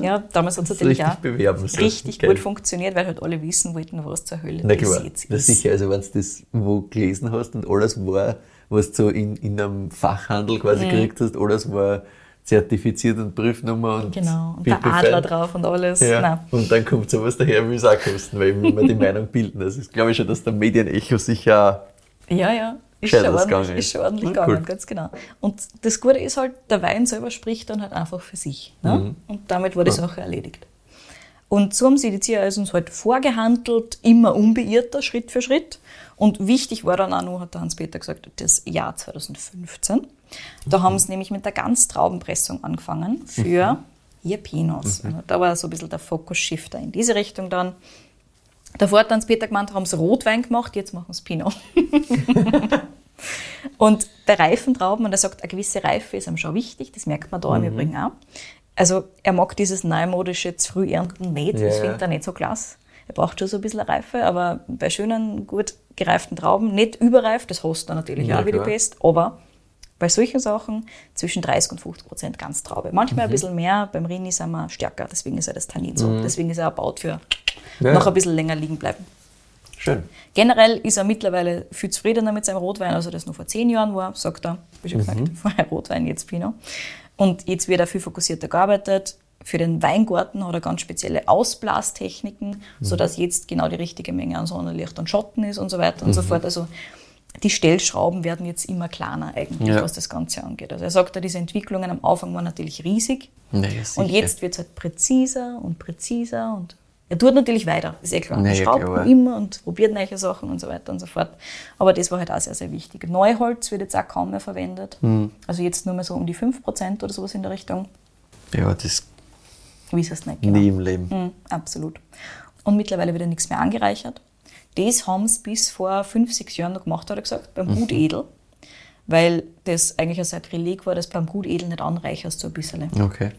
Ja, damals hat es natürlich richtig auch bewerben. richtig Geil. gut funktioniert, weil halt alle wissen wollten, was zur Hölle Na das jetzt ist. sicher. Also wenn du das wo gelesen hast und alles war, was du so in, in einem Fachhandel quasi gekriegt hast, alles war zertifiziert und Prüfnummer und Genau, und der Adler drauf und alles. Ja. Nein. Und dann kommt sowas daher, wie es auch kosten, weil wir die Meinung bilden. Das ist, glaube ich, schon, dass der Medienecho sicher Ja, ja. Ist schon, ordentlich, ist schon ordentlich gegangen, cool. ganz genau. Und das Gute ist halt, der Wein selber spricht dann halt einfach für sich. Ne? Mhm. Und damit war die Sache erledigt. Und so haben sie die Ziereisens halt vorgehandelt, immer unbeirrter, Schritt für Schritt. Und wichtig war dann auch noch, hat der Hans-Peter gesagt, das Jahr 2015. Da haben sie nämlich mit der Ganztraubenpressung angefangen für ihr Pinos. Also da war so ein bisschen der Fokus-Shifter in diese Richtung dann. Davor hat dann Peter gemeint, haben sie Rotwein gemacht, jetzt machen sie Pinot. und bei reifen Trauben, und er sagt, eine gewisse Reife ist ihm schon wichtig, das merkt man da im Übrigen auch. Also er mag dieses neumodische zu früh ernten nicht, das Ja. findet er nicht so klasse. Er braucht schon so ein bisschen Reife, aber bei schönen, gut gereiften Trauben, nicht überreif, das hast du natürlich Ja, auch wie die. Pest, aber bei solchen Sachen zwischen 30 und 50 Prozent Ganztraube. Manchmal Mhm. ein bisschen mehr, beim Rini sind wir stärker, deswegen ist er das Tannin so. Deswegen ist er erbaut für Ja. noch ein bisschen länger liegen bleiben. schön. Generell ist er mittlerweile viel zufriedener mit seinem Rotwein, als er das noch vor zehn Jahren war, sagt er. Wie schon gesagt, vorher Rotwein, jetzt Pinot. Und jetzt wird er viel fokussierter gearbeitet. Für den Weingarten hat er ganz spezielle Ausblastechniken, sodass jetzt genau die richtige Menge an Sonnenlicht und Schatten ist und so weiter und so fort. Also die Stellschrauben werden jetzt immer kleiner eigentlich, Ja. was das Ganze angeht. Also er sagt, ja, diese Entwicklungen am Anfang waren natürlich riesig. Sicher. Und jetzt wird es halt präziser und präziser und er tut natürlich weiter, ist eh klar. Na Er schraubt klar. immer und probiert neue Sachen und so weiter und so fort. Aber das war halt auch sehr, sehr wichtig. Neuholz wird jetzt auch kaum mehr verwendet. Hm. Also jetzt nur mehr so um die 5% oder sowas in der Richtung. Ja, das Wie ist es nicht genau? nie im Leben. Mhm, absolut. Und mittlerweile wird ja nichts mehr angereichert. Das haben sie bis vor fünf, sechs Jahren noch gemacht, hat er gesagt, beim Mhm. Gutedel. Weil das eigentlich ein Sakrileg war, dass beim Gutedel nicht anreicherst, so ein bisschen. Okay.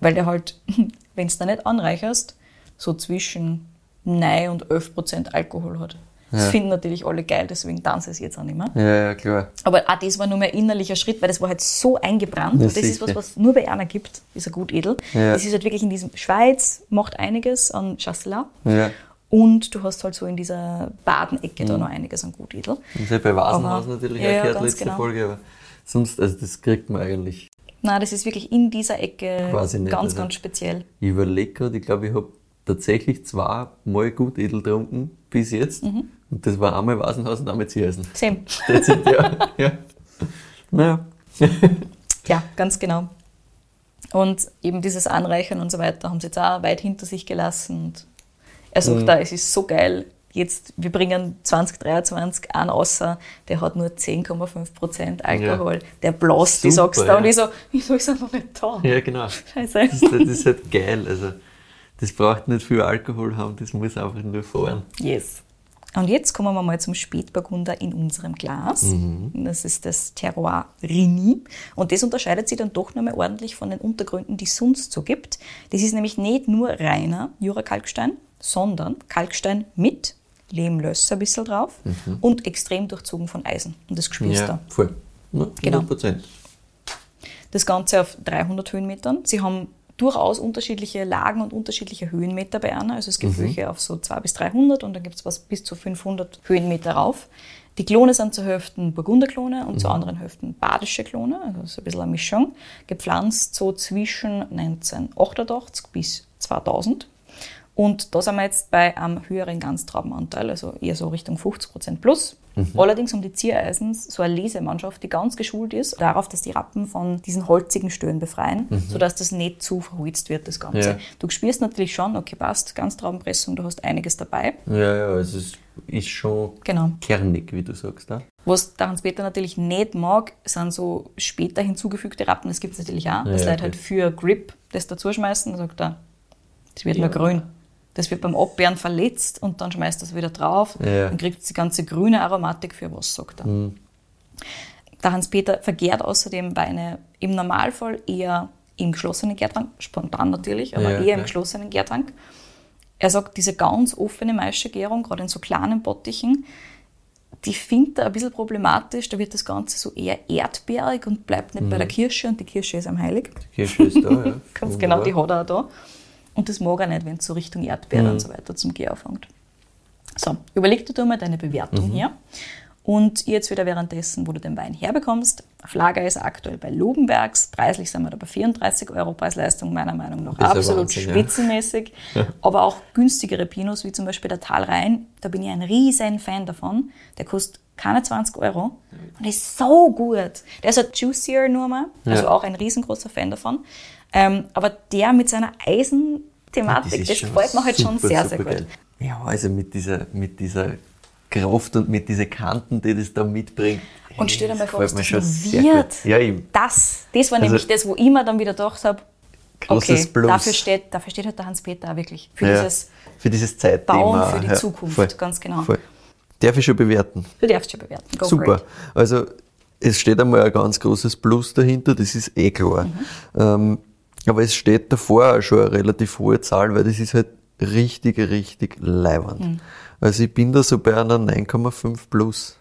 Weil der halt, wenn du da nicht anreicherst, so zwischen 9 und 11 Prozent Alkohol hat. Das Ja. finden natürlich alle geil, deswegen tanzen sie es jetzt auch nicht mehr. Ja, ja, klar. Aber auch das war nur mehr innerlicher Schritt, weil das war halt so eingebrannt. Ja, das ist was, was nur bei einer gibt, ist ein gut edel. Ja. Das ist halt wirklich in diesem Schweiz, macht einiges an Chasselas. Ja. Und du hast halt so in dieser Badenecke da noch einiges an gut edel. Das ist ja bei Vasenhaus natürlich ja, auch ja, letzte genau. Folge, aber sonst, also das kriegt man eigentlich. Nein, das ist wirklich in dieser Ecke Quasi nicht, ganz, also- ganz speziell. Ich überlege gerade, ich glaube, ich habe tatsächlich zweimal gut edel getrunken bis jetzt. Mhm. Und das war einmal Vasenhaus und einmal Ziereisen. Same. That's it, ja. ja. Naja. Ja, ganz genau. Und eben dieses Anreichern und so weiter haben sie jetzt auch weit hinter sich gelassen. Und er sagt Mhm. da, es ist so geil. Jetzt, wir bringen 2023 einen außer, der hat nur 10,5% Alkohol. Der bläst, die sagst du da. Und ja. ich so, wieso ist er noch nicht da? Ja, genau. Scheiße. Das, ist- das ist halt geil. Also, das braucht nicht viel Alkohol haben, das muss einfach nur fahren. Yes. Und jetzt kommen wir mal zum Spätburgunder in unserem Glas. Das ist das Terroir Rini. Und das unterscheidet sich dann doch nochmal ordentlich von den Untergründen, die es sonst so gibt. Das ist nämlich nicht nur reiner Jura-Kalkstein, sondern Kalkstein mit Lehmlösser ein bisschen drauf und extrem durchzogen von Eisen. Und das spürst Ja, du. voll. Ja, 100 Genau. Prozent. Das Ganze auf 300 Höhenmetern. Sie haben durchaus unterschiedliche Lagen und unterschiedliche Höhenmeter bei einer. Also es gibt welche auf so 200 bis 300 und dann gibt es was bis zu 500 Höhenmeter rauf. Die Klone sind zu Hälften Burgunderklone und zu anderen Hälften badische Klone, also so ein bisschen eine Mischung. Gepflanzt so zwischen 1988 bis 2000. Und da sind wir jetzt bei einem höheren Ganztraubenanteil, also eher so Richtung 50 Prozent plus. Allerdings haben die Ziereisens so eine Lesemannschaft, die ganz geschult ist, darauf, dass die Rappen von diesen holzigen Stören befreien, sodass das nicht zu verholzt wird, das Ganze. Ja. Du spürst natürlich schon, okay, passt, Ganztraubenpressung, du hast einiges dabei. Ja, ja, es ist schon Genau. kernig, wie du sagst. Da. Was der Hans-Peter natürlich nicht mag, sind so später hinzugefügte Rappen. Das gibt es natürlich auch. Das Ja, Leute halt okay. für Grip das dazu schmeißen. Da sagt er, das wird nur grün. Das wird beim Abwehren verletzt und dann schmeißt er es wieder drauf. Ja. Dann kriegt die ganze grüne Aromatik für was, sagt er. Der Hans-Peter vergärt außerdem Weine im Normalfall eher im geschlossenen Gärtank, spontan natürlich, aber Ja, eher im geschlossenen Gärtank. Er sagt, diese ganz offene Maischegärung, gerade in so kleinen Bottichen, die findet er ein bisschen problematisch. Da wird das Ganze so eher erdbeerig und bleibt nicht bei der Kirsche und die Kirsche ist ihm heilig. Kirsche ist da, ja. Ganz genau, die hat er auch da. Und das mag er nicht, wenn es so Richtung Erdbeere und so weiter zum Gehen anfängt. So, überleg dir mal deine Bewertung hier. Und jetzt wieder währenddessen, wo du den Wein herbekommst. Auf Lager ist er aktuell bei Lobenbergs. Preislich sind wir da bei 34 Euro Preisleistung, meiner Meinung nach ein absolut Wahnsinn, ja. spitzenmäßig. Aber auch günstigere Pinos, wie zum Beispiel der Talrhein, da bin ich ein riesen Fan davon. Der kostet keine 20 Euro und ist so gut. Der ist ein juicier nur mal, also Ja. auch ein riesengroßer Fan davon. Ähm, aber der mit seiner Eisenthematik, das gefällt mir halt schon sehr, sehr gut. geil. Ja, also mit dieser, mit dieser Kraft und mit diesen Kanten, die das da mitbringt. Und stell dir mal vor, was das wird. Ja, eben. Das, das war Also- nämlich das, wo ich mir dann wieder gedacht habe, Großes okay, Plus. dafür steht, dafür steht halt der Hans-Peter auch wirklich. Für Ja, dieses, für dieses Zeitthema. Bauen für die ja, Zukunft, voll, ganz genau. Voll. Darf ich schon bewerten? du darfst schon bewerten. Go Super. Also es steht einmal ein ganz großes Plus dahinter, das ist eh klar. Ähm, aber es steht davor auch schon eine relativ hohe Zahl, weil das ist halt richtig, richtig leiwand. Also ich bin da so bei einer 9,5 plus,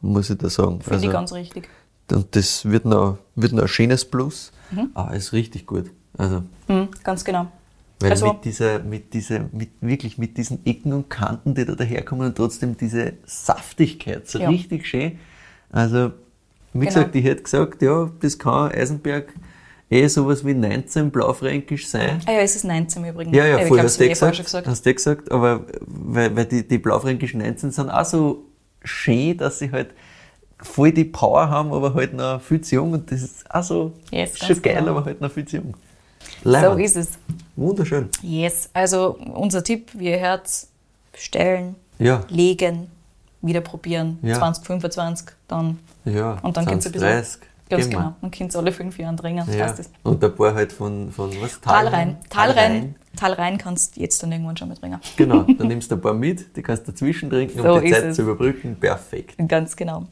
muss ich da sagen. Finde also, ich ganz richtig. und das wird noch, wird noch ein schönes Plus, aber es ist richtig gut. Also, Mhm, ganz genau. weil Also- mit dieser, mit dieser, mit, wirklich mit diesen Ecken und Kanten, die da daherkommen und trotzdem diese Saftigkeit, so Ja. richtig schön. Also, wie Genau. gesagt, ich hätte gesagt, ja, das kann Eisenberg eh sowas wie 19 Blaufränkisch sein. Ah ja, es ist 19 übrigens. Ja, ja, ich voll, glaub, hast du eh vorher gesagt, schon gesagt. hast du eh gesagt, aber weil, weil die, die Blaufränkischen 19 sind auch so schön, dass sie halt voll die Power haben, aber halt noch viel zu jung und das ist auch so Yes, schon geil, genau. aber halt noch viel zu jung. So Leibend. ist es. Wunderschön. Yes, also unser Tipp, wie ihr hört, bestellen, Ja, legen, wieder probieren, Ja. 2025, dann ja. und dann könnt ihr ein 20, bisschen, ganz genau, dann könnt ihr alle fünf Jahre dringen, Ja. es. Und ein paar halt von, von was? Talrein, Talrein. Talrein, kannst du jetzt dann irgendwann schon mitbringen. Genau, dann nimmst du ein paar mit, die kannst du dazwischen trinken, So um die Zeit es. zu überbrücken. Perfekt. Ganz genau.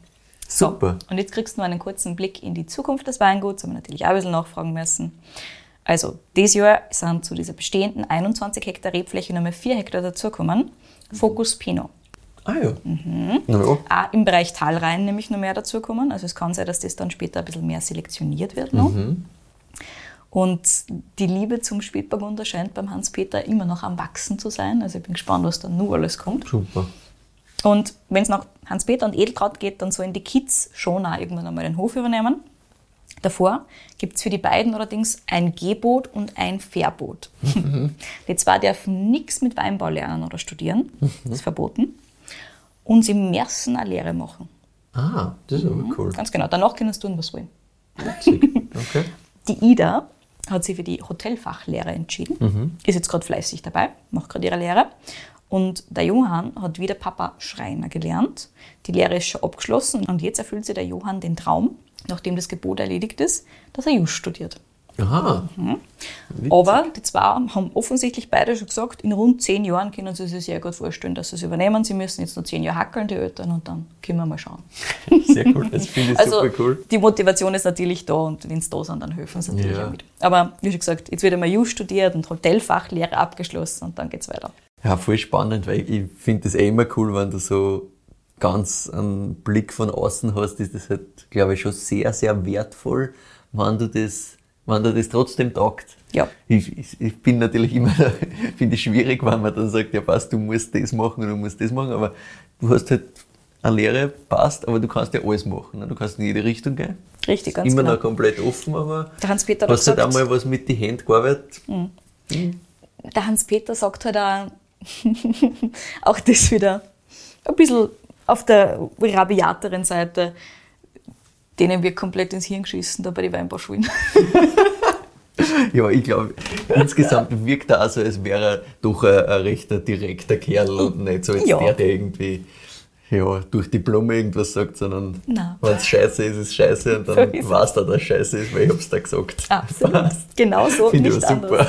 Super. So, und jetzt kriegst du noch einen kurzen Blick in die Zukunft des Weinguts, haben wir natürlich auch ein bisschen nachfragen müssen. Also, dieses Jahr sind zu dieser bestehenden 21 Hektar Rebfläche nochmal 4 Hektar dazugekommen. Fokus Pinot. Ah ja. Mhm. Ja. Auch im Bereich Talrhein nämlich noch mehr dazukommen. Also es kann sein, dass das dann später ein bisschen mehr selektioniert wird noch. Und die Liebe zum Spätburgunder scheint beim Hans-Peter immer noch am Wachsen zu sein. Also ich bin gespannt, was da nur alles kommt. Super. Und wenn es nach Hans-Peter und Edeltraut geht, dann sollen die Kids schon auch irgendwann einmal den Hof übernehmen. Davor gibt es für die beiden allerdings ein Geboot und ein Verbot. die zwei dürfen nichts mit Weinbau lernen oder studieren, das ist verboten. Und sie müssen eine Lehre machen. Ah, das ist Mhm. aber cool. Ganz genau, danach können sie tun, was sie wollen. Witzig. Okay. Die Ida hat sich für die Hotelfachlehre entschieden, ist jetzt gerade fleißig dabei, macht gerade ihre Lehre. Und der Johann hat wie der Papa Schreiner gelernt. Die Lehre ist schon abgeschlossen und jetzt erfüllt sich der Johann den Traum, nachdem das Gebot erledigt ist, dass er Just studiert. Aha. Mhm. Aber die zwei haben offensichtlich beide schon gesagt, in rund zehn Jahren können sie sich sehr gut vorstellen, dass sie es übernehmen. Sie müssen jetzt noch zehn Jahre hackeln, die Eltern, und dann können wir mal schauen. Sehr cool. Das finde ich Also super cool. die Motivation ist natürlich da und wenn sie da sind, dann helfen sie natürlich Ja. auch mit. Aber wie schon gesagt, jetzt wird einmal Just studiert und Hotelfachlehre abgeschlossen und dann geht's weiter. Ja, voll spannend, weil ich finde das eh immer cool, wenn du so ganz einen Blick von außen hast, ist das halt, glaube ich, schon sehr, sehr wertvoll, wenn du das, wenn du das trotzdem taugt. Ja. Ich, ich, ich bin natürlich immer, finde ich schwierig, wenn man dann sagt, ja passt, du musst das machen und du musst das machen, aber du hast halt eine Lehre, passt, aber du kannst ja alles machen. ne? Du kannst in jede Richtung gehen. Richtig, ganz Immer genau. noch komplett offen, aber Der Hans-Peter hat hast du halt einmal was mit die Händen gearbeitet? der Hans-Peter sagt halt auch, auch das wieder ein bisschen auf der rabiateren Seite, denen wird komplett ins Hirn geschissen, da bei den Weinbauschulen. Ja, ich glaube, insgesamt wirkt er auch so, als wäre er doch ein, ein rechter direkter Kerl und nicht so jetzt Ja. der, der irgendwie ja, durch die Blume irgendwas sagt, sondern wenn es scheiße ist, ist es scheiße und So dann es. weißt du, dass es scheiße ist, weil ich hab's da gesagt. Absolut. Genau so, Finde ich nicht auch super.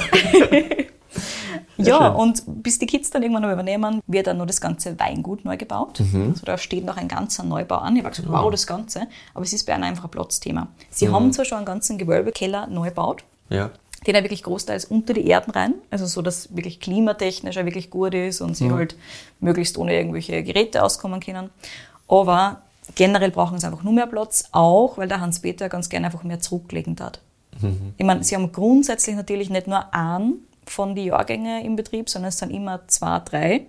Ja, schön. und bis die Kids dann irgendwann noch übernehmen, wird dann nur das ganze Weingut neu gebaut. Mhm. Also da steht noch ein ganzer Neubau an. Ich habe gesagt, wow, das Ganze. Aber es ist bei einem einfach ein Platzthema. Sie Mhm. haben zwar schon einen ganzen Gewölbekeller neu gebaut, Ja. den er wirklich großteils unter die Erden rein, also so, dass wirklich klimatechnisch er wirklich gut ist und sie halt möglichst ohne irgendwelche Geräte auskommen können. Aber generell brauchen sie einfach nur mehr Platz, auch weil der Hans-Peter ganz gerne einfach mehr zurücklegen hat. Ich meine, sie haben grundsätzlich natürlich nicht nur einen von den Jahrgängen im Betrieb, sondern es sind immer zwei, drei,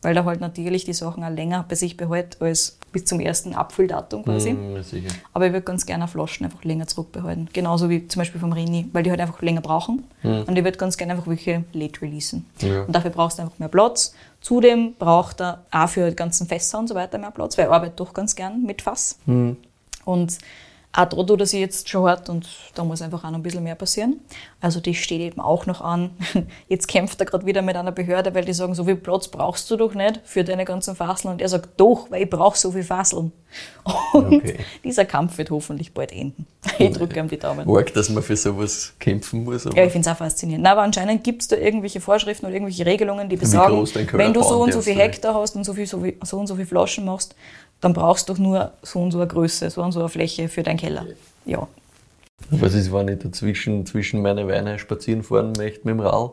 weil er halt natürlich die Sachen auch länger bei sich behält als bis zum ersten Abfülldatum quasi. Sicher. Aber ich würde ganz gerne Flaschen einfach länger zurückbehalten. Genauso wie zum Beispiel vom Rini, weil die halt einfach länger brauchen. Und ich würde ganz gerne einfach welche late releasen. Ja. Und dafür brauchst du einfach mehr Platz. Zudem braucht er auch für die ganzen Fässer und so weiter mehr Platz, weil ich arbeite doch ganz gern mit Fass. Und auch da tut er sich jetzt schon hart und da muss einfach auch noch ein bisschen mehr passieren. Also die steht eben auch noch an. Jetzt kämpft er gerade wieder mit einer Behörde, weil die sagen, so viel Platz brauchst du doch nicht für deine ganzen Fasseln. Und er sagt, doch, weil ich brauche so viel Fasseln. Und Okay. dieser Kampf wird hoffentlich bald enden. Ich drücke ihm die Daumen. Arg, dass man für sowas kämpfen muss. Ja, ich finde es auch faszinierend. Na, aber anscheinend gibt es da irgendwelche Vorschriften oder irgendwelche Regelungen, die besagen, wenn du so und so viel. Hektar hast und so, viel, so, viel, so und so viel Flaschen machst, dann brauchst du doch nur so und so eine Größe, so und so eine Fläche für deinen Keller. Ja. was ist, wenn ich dazwischen zwischen meine Weine spazieren fahren möchte mit dem Rall?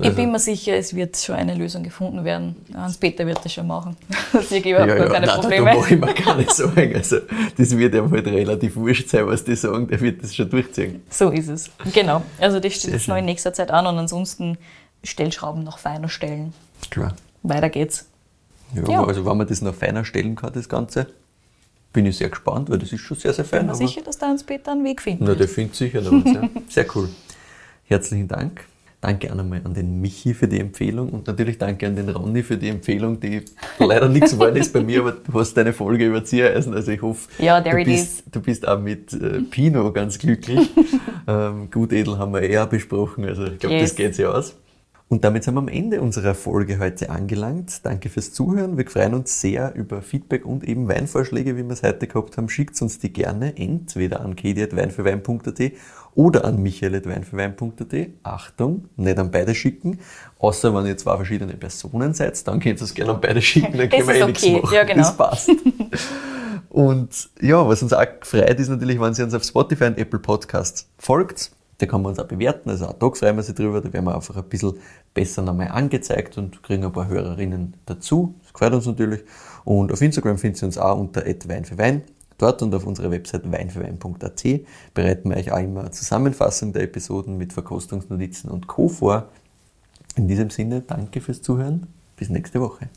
ich bin mir sicher, es wird schon eine Lösung gefunden werden. Hans-Peter wird das schon machen. Ich überhaupt gar keine nein, Probleme. Da, da mache ich mir keine Sorgen. Also, das wird ihm halt relativ wurscht sein, was die sagen. Der wird das schon durchziehen. So ist es. Genau. Also das steht jetzt noch in nächster Zeit an und ansonsten Stellschrauben noch feiner stellen. Klar. Weiter geht's. Ja, Ja. Also, wenn man das noch feiner stellen kann, das Ganze, bin ich sehr gespannt, weil das ist schon sehr, sehr fein. Bin mir sicher, dass der Hans-Peter einen Weg findet. Na, der findet sicher noch was, ja. Sehr cool. Herzlichen Dank. Danke auch nochmal an den Michi für die Empfehlung und natürlich danke an den Ronny für die Empfehlung, die leider nichts geworden ist bei mir, aber du hast deine Folge über Ziereisen, also ich hoffe, Ja, du, bist, du bist auch mit äh, Pino ganz glücklich. ähm, gut edel haben wir eher besprochen, also ich glaube, Yes. das geht sich aus. Und damit sind wir am Ende unserer Folge heute angelangt. Danke fürs Zuhören. Wir freuen uns sehr über Feedback und eben Weinvorschläge, wie wir es heute gehabt haben. Schickt uns die gerne entweder an kedi.weinfürwein.at oder an michael.weinfürwein.at. Achtung, nicht an beide schicken. Außer wenn ihr zwei verschiedene Personen seid, dann könnt ihr es gerne an beide schicken, dann können wir ist eh nichts okay. machen. Ja, genau. Das passt. Und ja, was uns auch freut, ist natürlich, wenn ihr uns auf Spotify und Apple Podcasts folgt. Da kann man uns auch bewerten, also auch da freuen wir sich drüber. Da werden wir einfach ein bisschen besser nochmal angezeigt und kriegen ein paar Hörerinnen dazu. Das freut uns natürlich. Und auf Instagram findet ihr uns auch unter Wein für Wein. Dort und auf unserer Website weinfürwein.at bereiten wir euch auch immer eine Zusammenfassung der Episoden mit Verkostungsnotizen und Co. vor. In diesem Sinne, danke fürs Zuhören. Bis nächste Woche.